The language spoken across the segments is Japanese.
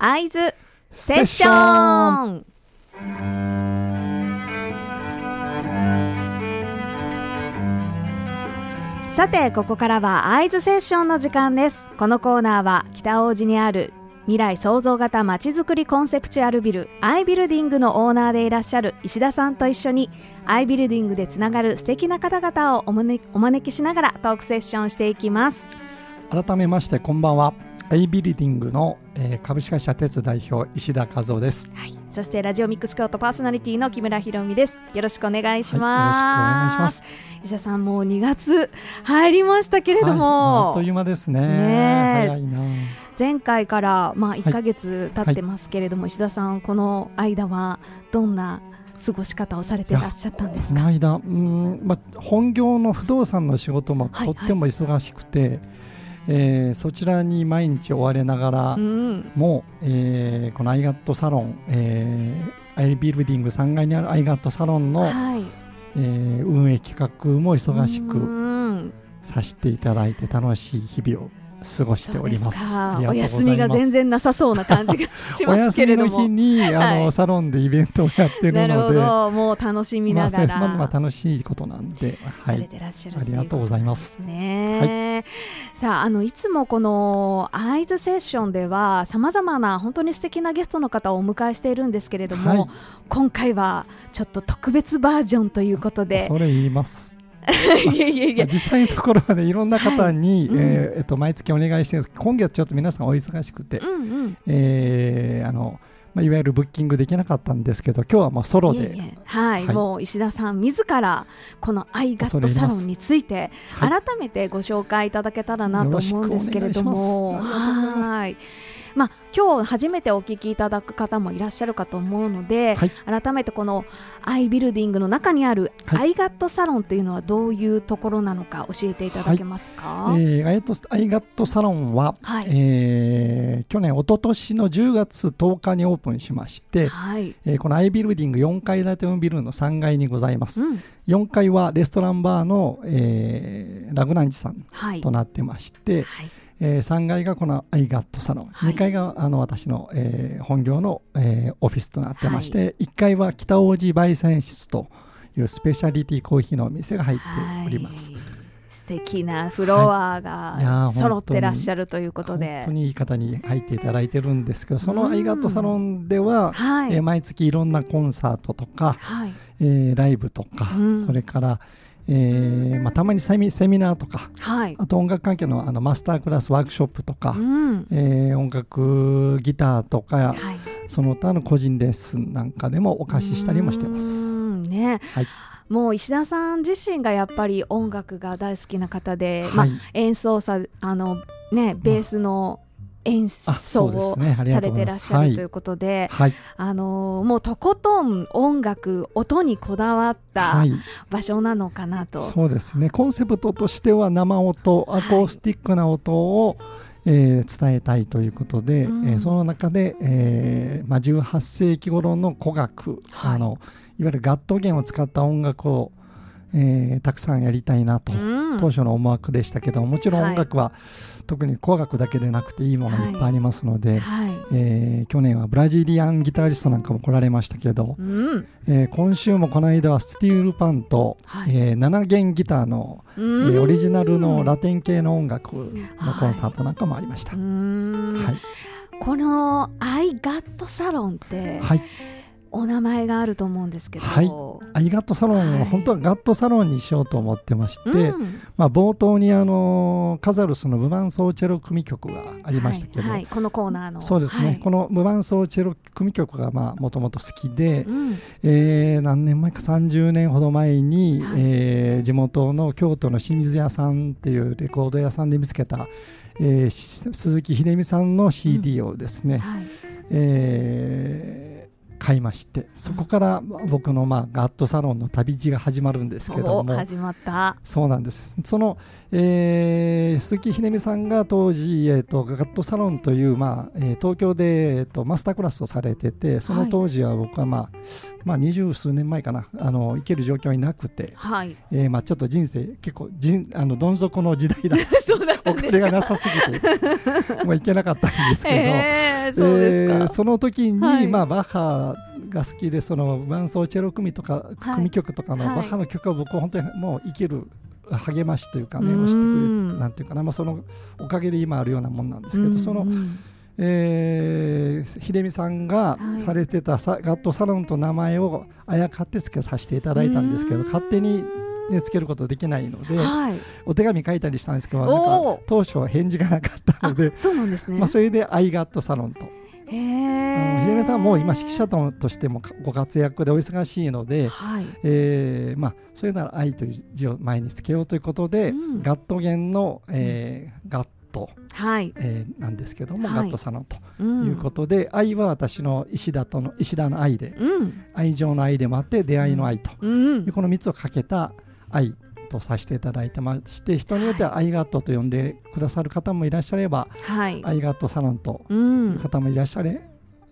会津セッション。さてここからは会津セッションの時間です。このコーナーは北大路にある未来創造型まちづくりコンセプチュアルビルアイビルディングのオーナーでいらっしゃる石田さんと一緒にアイビルディングでつながる素敵な方々をお招お招きしながらトークセッションしていきます。改めましてこんばんは。アイビルディングの、えー、株式会社鉄代表石田和夫です、はい、そしてラジオミックス京都パーソナリティの木村ひろみです。よろしくお願いします、はい、よろしくお願いします。石田さんもう2月入りましたけれども、はい、あっという間ですね。ね早いな。前回からまあ1ヶ月経ってますけれども、石田さんこの間はどんな過ごし方をされてらっしゃったんですか？この間うん、まあ、本業の不動産の仕事もとっても忙しくて、はいはい、えー、そちらに毎日追われながらも、うん、えー、このアイガットサロン、えー、アイビルディング3階にあるアイガットサロンの、はい、えー、運営企画も忙しくさせていただいて楽しい日々を過ごしております。お休みが全然なさそうな感じがしますけれどもお休みの日に あの、はい、サロンでイベントをやってるので。なるほど。もう楽しみながら、まあ、まあ楽しいことなんで、はい、てらっしゃるありがとうございます。ね、はい、さああのいつもこのアイズセッションではさまざまな本当に素敵なゲストの方をお迎えしているんですけれども、はい、今回はちょっと特別バージョンということで。それ言います いやいやいや。実際のところはねいろんな方に、はいうん、えー、えっと、毎月お願いしてるんです。今月ちょっと皆さんお忙しくて、うんうん、えー、あのまあ、いわゆるブッキングできなかったんですけど今日はもうソロで。いえはい、はい、もう石田さん自らこのアイガットサロンについて改めてご紹介いただけたらなと思うんですけれども。はいまあ、今日初めてお聞きいただく方もいらっしゃるかと思うので、はい、改めてこのアイビルディングの中にあるアイガットサロンというのはどういうところなのか教えていただけますか、はい、えー、アイアイガットサロンは、はい、えー、去年、一昨年の10月10日にオープンしまして、はい。えー、このアイビルディング4階建てのビルの3階にございます。うん。4階はレストランバーの、えー、ラグランジさんとなってまして、はいえー、3階がこのアイガットサロン、はい、2階があの私の、えー、本業の、えー、オフィスとなってまして、はい、1階は北王子焙煎室というスペシャリティコーヒーのお店が入っております。はい。素敵なフロアが揃ってらっしゃるということで、本当にいい方に入っていただいてるんですけどそのアイガットサロンでは、はい、えー、毎月いろんなコンサートとか、はい。えー、ライブとか、うん、それからえーまあ、たまにセミセミナーとか、はい、あと音楽関係のあのマスタークラスワークショップとか、うん、えー、音楽ギターとか、はい、その他の個人レッスンなんかでもお貸ししたりもしてます。ね、はい。もう石田さん自身がやっぱり音楽が大好きな方で、はい、まあ、演奏者あの、ね、ベースの演奏をされてらっしゃるということで、はい、あのもうとことん音楽音にこだわった場所なのかなと、はい、そうですね。コンセプトとしては生音アコースティックな音を、えー、伝えたいということで、うん、えー、その中で、えーまあ、18世紀頃の古楽、はい、あのいわゆるガット弦を使った音楽をえー、たくさんやりたいなと、うん、当初の思惑でしたけどもちろん音楽は、はい、特に古楽だけでなくていいものいっぱいありますので、はい、えー、去年はブラジリアンギタリストなんかも来られましたけど、うん、えー、今週もこの間はスティールパンと、はい、えー、7弦ギターの、えー、オリジナルのラテン系の音楽のコンサートなんかもありました。はい、この「アイガットサロン」って、はいお名前があると思うんですけど、はい、アイガットサロンは本当はガットサロンにしようと思ってまして、うん、まあ、冒頭にあのカザルスの無伴奏チェロ組曲がありましたけど、はいはい、このコーナーの。そうですね、この無伴奏チェロ組曲がもともと好きで、うん、えー、何年前か30年ほど前に、はい、えー、地元の京都の清水屋さんっていうレコード屋さんで見つけた、えー、鈴木秀美さんの CD をですね、うん。はい、えー買いましてそこから僕のまあガットサロンの旅路が始まるんですけども。始まった。そうなんです。その、えー、鈴木ひねみさんが当時、えーと、ガットサロンという、まあえー、東京で、えーと、マスタークラスをされててその当時は僕はまあ、はい、まあ二十数年前かな。あの行ける状況になくて、はい。えーまあ、ちょっと人生結構人あのどん底の時代だ。そうだお金がなさすぎて もう行けなかったんですけど、えー、そうですか。その時に、はい。まあ、バッハが好きでその伴奏チェロ組とかはい。組曲とかのはい。バッハの曲は僕は本当にもう生きる励ましというかねうん。押してくれるなんていうかな、まあ、そのおかげで今あるようなもんなんですけど、そのえー、秀美さんがはい。されてたさ、ガットサロンと名前をあやかってつけさせていただいたんですけどうん。勝手に、ね、つけることできないので、はい。お手紙書いたりしたんですけどなんか当初は返事がなかったあので、そうなんですね。まあ、それでアイガットサロンと。え秀美さんはもう今指揮者ととしてもご活躍でお忙しいので、はい。えーまあ、それなら愛という字を前につけようということで、うん。ガット弦の、えーガット、はい。えーなんですけども、はい。ガットサロンとうんいうことで、愛は私の石田との石田の愛でうん。愛情の愛でもあって出会いの愛と、うん。この3つをかけた愛とさせていただいてまして人によってはアイガットと呼んでくださる方もいらっしゃれば、はい。アイガットサロンとういうん。方もいらっしゃれ、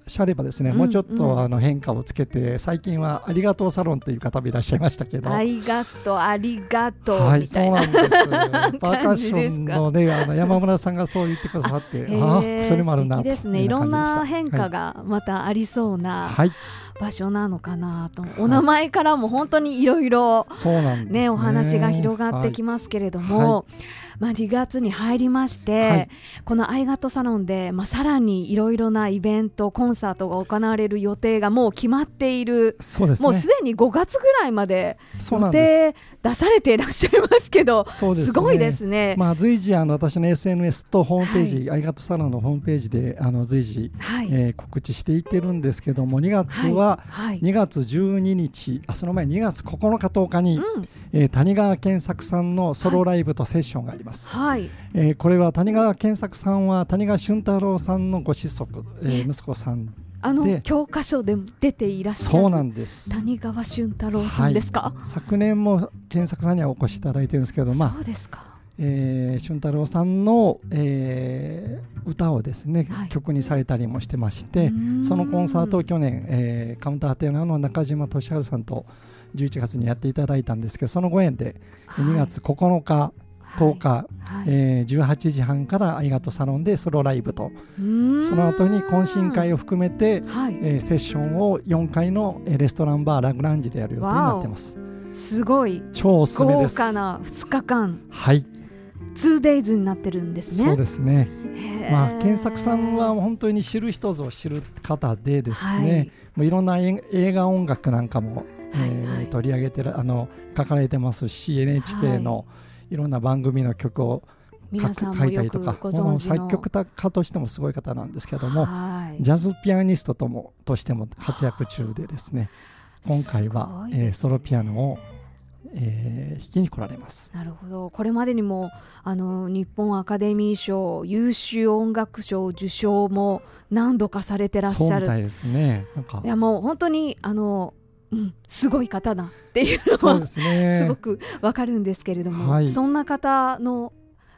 しゃればですね、うんもうちょっと、うん。あの変化をつけて最近はありがとうサロンという方もいらっしゃいましたけど。ありがとうありがとうはい、みたいな。そうなんです。パーカッション感のね、あの山村さんがそう言ってくださって、へあーあ、それもあるなとですね。いろんな変化がまたありそうな。はい、場所なのかなと。お名前からも本当にいろいろそうなんですね。ねお話が広がってきますけれども、まあ2月に入りまして、はいこのアイガットサロンでまあさらにいろいろなイベントコンサートが行われる予定がもう決まっている。そうですね。もうすでに5月ぐらいまで予定出されていらっしゃいますけど、す。そうですねすごいですね。まあ随時あの私の SNS とホームページ、アイガットサロンのホームページであの随時、はい。えー告知していってるんですけども、2月ははい。2月12日、あその前2月9日10日に、うん。えー谷川健作さんのソロライブとセッションがあります。はい。えーこれは谷川健作さんは谷川俊太郎さんのご子息、えー息子さんあので教科書でも出ていらっしゃるそうなんです谷川俊太郎さんですか、はい昨年も健作さんにはお越しいただいてるんですけど、まあそうですかえー俊太郎さんの、えー歌をですね、はい。曲にされたりもしてましてそのコンサートを去年、えーカウンターテナーの中島俊治さんと11月にやっていただいたんですけどそのご縁で2月9日、10日、はい。えー18時半からアイガトサロンでソロライブとその後に懇親会を含めて、はい。えーセッションを4階のえーレストランバーラグランジでやる予定になってます。すごい。超おすすめ豪です。華な2日間。はい 2days になってるんですね。そうですね。まあ健作さんは本当に知る人ぞ知る方でですね、はい。もういろんな映映画音楽なんかも、えーはい。はい取り上げてるあの書かれてますし NHK のいろんな番組の曲を書いたりとか作曲家としてもすごい方なんですけども、はい。ジャズピアニストともとしても活躍中でですね今回はね。えーソロピアノを、えー弾きに来られます。なるほどこれまでにもあの日本アカデミー賞優秀音楽賞受賞も何度かされてらっしゃるそうみたいですね。なんかいやもう本当にあの、うん、すごい方だっていうのはすね。すごくわかるんですけれども、はいそんな方の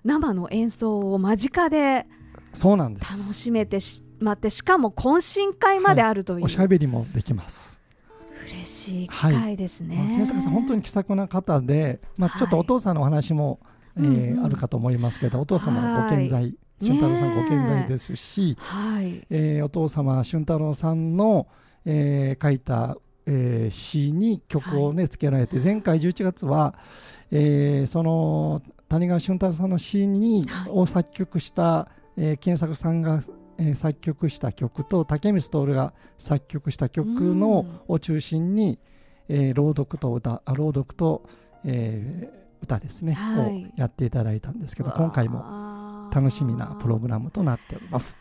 生の演奏を間近でそうなんです。楽しめてしまってしかも懇親会まであるという、おしゃべりもできます。嬉しい機会ですね。まあ健作さん本当に気さくな方で、まあ、ちょっとお父さんのお話も、えーうんうんあるかと思いますけどお父様のご健在、俊太郎さんご健在ですし、はい、えーお父様俊太郎さんの、えー書いた、えー詩に曲をね、つけられて前回11月は、えーその谷川俊太郎さんの詩に、はい。を作曲した、えー健作さんが、えー作曲した曲と竹光徹が作曲した曲の、を中心に、えー朗読と歌あ朗読と、えー歌ですね、はい。をやっていただいたんですけど今回もも楽しみなプログラムとなっております。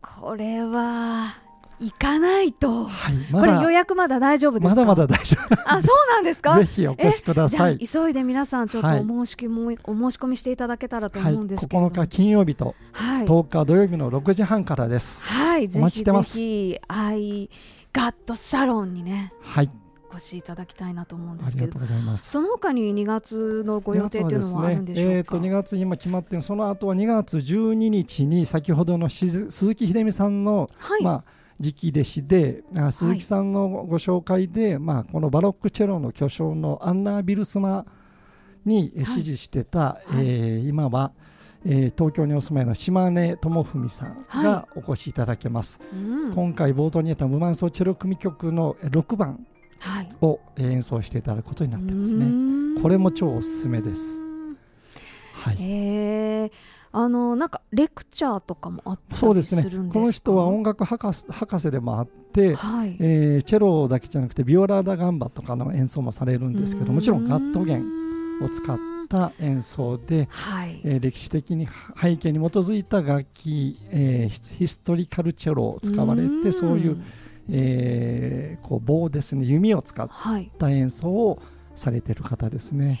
これは行かないと、はい、まこれだ予約まだ大丈夫ですか？まだまだ大丈夫あそうなんですか？ぜひお越しくだじゃあさい。急いで皆さんちょっとはいお申し込み、お申し込みしていただけたらとはい、思うんですけれども、9日金曜日とはい、10日土曜日の6時半からです。はい、ぜお待ちひぜしてます。ひアイガットサロンにねはい、お越しいただきたいなと思うんですけどうございます。その他に2月のご予定というのはあるんでしょうか？えー、と2月今決まってるその後は2月12日に先ほどのしず鈴木秀美さんの、はい、まあ、次期弟子であ鈴木さんのご紹介で、まあ、このバロックチェロの巨匠のアンナ・ビルスマに支持してた、はい。えー今は、ええー、東京にお住まいの島根智文さんがお越しいただけます、はいうん、今回冒頭にあった無伴奏チェロ組曲の6番を演奏していただくことになってますね、これも超おすすめです。はい、えーあのなんかレクチャーとかもあったそうですね。この人は音楽博士博士でもあって、はい、えー、チェロだけじゃなくてビオラ・ダ・ガンバとかの演奏もされるんですけどもちろんガット弦を使った演奏で、はい、えー、歴史的に背景に基づいた楽器、えー、ヒストリカルチェロを使われてそういう、えー、こう棒ですね。弓を使った演奏をされてる方ですね。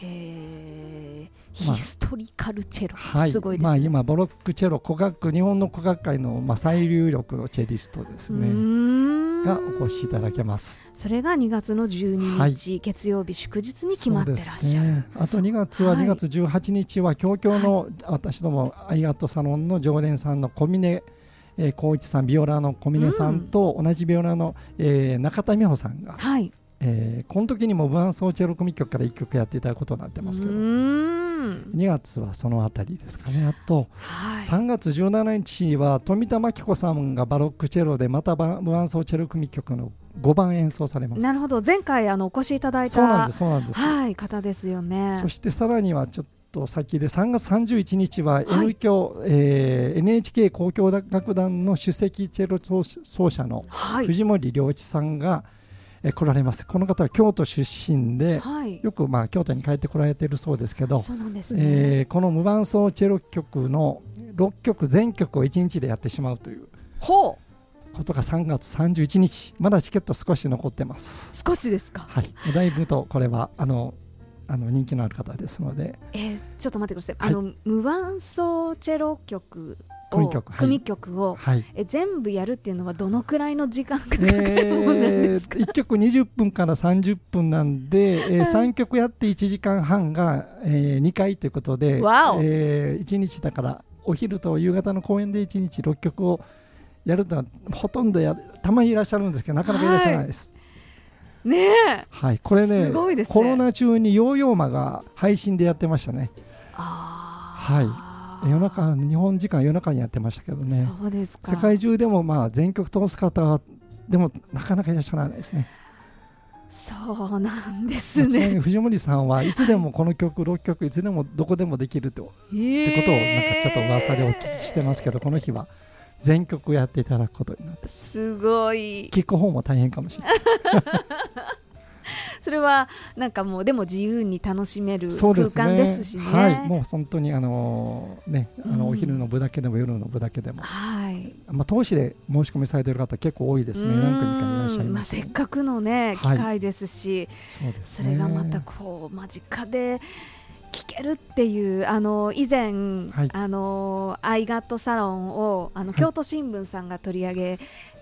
ヒストリカルチェロ、はい、すごいです、ね、まあ、今バロックチェロ古楽日本の古楽界の、まあ、最有力のチェリストですね。がお越しいただけます。それが2月の12日、はい、月曜日祝日に決まってらっしゃる、ね、あと2月は2月18日は東京の、私どもアイガットサロンの常連さんの小峰えー、光一さんビオラの小峰さんと同じビオラの、えー、中田美穂さんが、はい。えー、この時にもブランソーチェロ組曲から1曲やっていただくことになってますけど2月はそのあたりですかね。あと、はい、3月17日は富田真紀子さんがバロックチェロでまたブランソーチェロ組曲の5番演奏されます。なるほど。前回あのお越しいただいたそうなんですそうなんです、はい、方ですよね。そしてさらにはちょっと先で3月31日は N 響、はい、えー、NHK 交響楽団の首席チェロ奏者の藤森良一さんが、はいえ来られます。この方は京都出身で、はい、よくまあ京都に帰ってこられているそうですけどそうなんです、ね、えー、この無伴奏チェロ曲の6曲全曲を1日でやってしまうということが3月31日まだチケット少し残ってます。少しですか。はい。だいぶとこれはあのあの人気のある方ですので、えー、ちょっと待ってください、はい、あの無伴奏チェロ曲組曲組曲を、はい、え全部やるっていうのはどのくらいの時間がかかるもんなんですか、えー、1曲20分から30分なんで、えー、3曲やって1時間半が、えー、2回ということで、えー、1日だからお昼と夕方の公演で1日6曲をやるとはほとんどやたまにいらっしゃるんですけどなかなかいらっしゃらないです。はいねはい、これね、ね、コロナ中にヨーヨーマが配信でやってましたね。はい夜中日本時間夜中にやってましたけどね。そうです世界中でもまあ全曲通す方はでもなかなかいらっしゃらないですね。そうなんですね。藤森さんはいつでもこの曲6曲いつでもどこでもできると、えー、ってことをなんかちょっと噂でお聞きしてますけどこの日は全曲やっていただくことになって。すごい。聞く方も大変かもしれない それはなんかもうでも自由に楽しめる空間ですしね。ねはい、もう本当にあのね、あのお昼の部だけでも夜の部だけでも、はい。まあ投資で申し込みされている方結構多いですね。何組かいらっしゃいます、まあせっかくのね機会ですし、そうです、ね、それがまたこう間近で。聞けるっていうあの以前、はい、あのアイガットサロンをあの京都新聞さんが取り上げ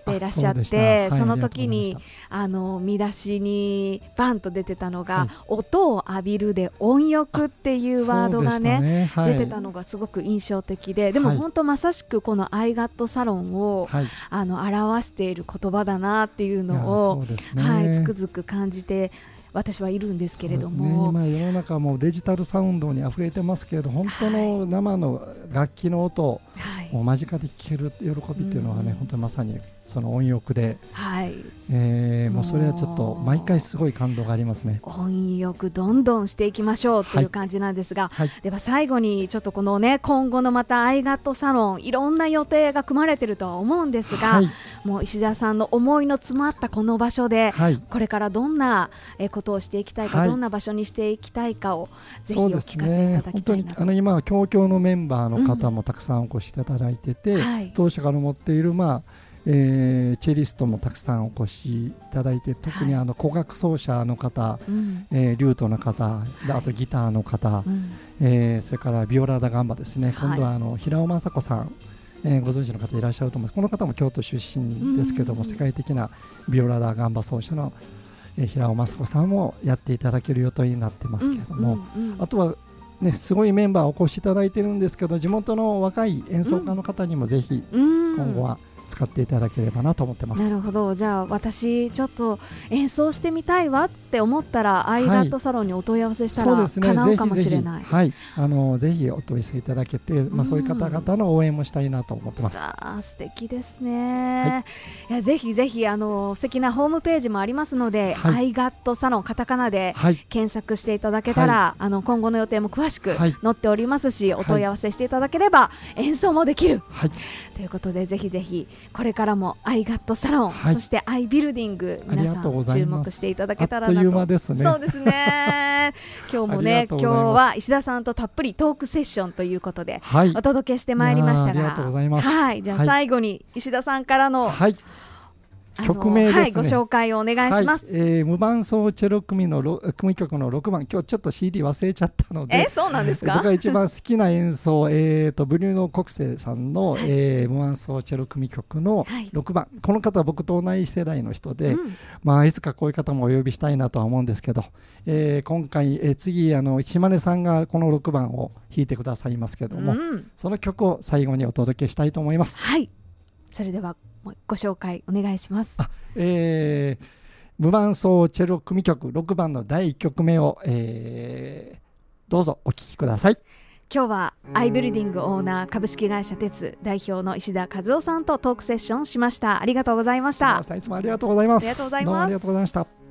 ていらっしゃって、その時にあの見出しにバンと出てたのが、音を浴びるで音浴っていうワードがね出てたのがすごく印象的ででも本当まさしくこのアイガットサロンを、あの表している言葉だなっていうのを、はい、つくづく感じて私はいるんですけれども、ね、今世の中もデジタルサウンドにあふれてますけれど本当の生の楽器の音、はい、もう間近で聴ける喜びっていうのはね、うん、本当にまさにその音浴で、はい。えー、もうそれはちょっと毎回すごい感動がありますね。音浴どんどんしていきましょうという感じなんですが、はい、では最後にちょっとこのね今後のまたアイガットサロンいろんな予定が組まれてるとは思うんですが、はい、もう石田さんの思いの詰まったこの場所で、はい、これからどんなことをしていきたいか、どんな場所にしていきたいかをぜひお聞かせいただきたいな、ね、本当にあの今協協のメンバーの方もたくさんお越しいただいてて、うん、当社から持っているまあえー、チェリストもたくさんお越しいただいて特にあの古楽奏者の方、はい、えー、リュートの方、であとギターの方、うん、えー、それからビオラダガンバですね、今度はあの平尾雅子さん、えー、ご存知の方いらっしゃると思います。この方も京都出身ですけども、世界的なビオラダガンバ奏者の、えー、平尾雅子さんもやっていただける予定になってますけれども、あとはね、すごいメンバーお越しいただいてるんですけど地元の若い演奏家の方にもぜひ今後は使っていただければなと思ってます。なるほど。じゃあ私ちょっと演奏してみたいわって思ったら、アイガットサロンにお問い合わせしたら、はい、叶うかもしれない、はい。あのぜひお問い合わせいただけて、まあ、そういう方々の応援もしたいなと思ってます、あ素敵ですね、はい、いやぜひぜひあの素敵なホームページもありますので、はい、アイガットサロンカタカナで検索していただけたら、あの今後の予定も詳しく載っておりますし、お問い合わせしていただければ演奏もできる、ということでぜひぜひこれからもアイガットサロン、そしてアイビルディング皆さん注目していただけたらなと。ですね。そうですね。今日もね今日は石田さんとたっぷりトークセッションということで、お届けしてまいりましたが。はい。じゃあ最後に石田さんからの、はい曲名ですね、はい、ご紹介をお願いします、はい、えー、無伴奏チェロ組の組曲の6番。今日ちょっと CD 忘れちゃったのでえそうなんですか？僕が一番好きな演奏、えーと、ブリューノ・コクセさんの、はい、えー、無伴奏チェロ組曲の6番、はい、この方は僕と同じ世代の人で、うん、まあ、いつかこういう方もお呼びしたいなとは思うんですけど、えー、今回、えー、次あの島根さんがこの6番を弾いてくださいますけども、うん、その曲を最後にお届けしたいと思います。はい。それではご紹介お願いします。えー、無伴奏チェロ組曲6番の第1曲目を、えー、どうぞお聴きください。今日はアイビルディングオーナー株式会社鉄代表の石田和夫さんとトークセッションしました。ありがとうございました。いつもありがとうございます。ありがとうございます。ありがとうございました。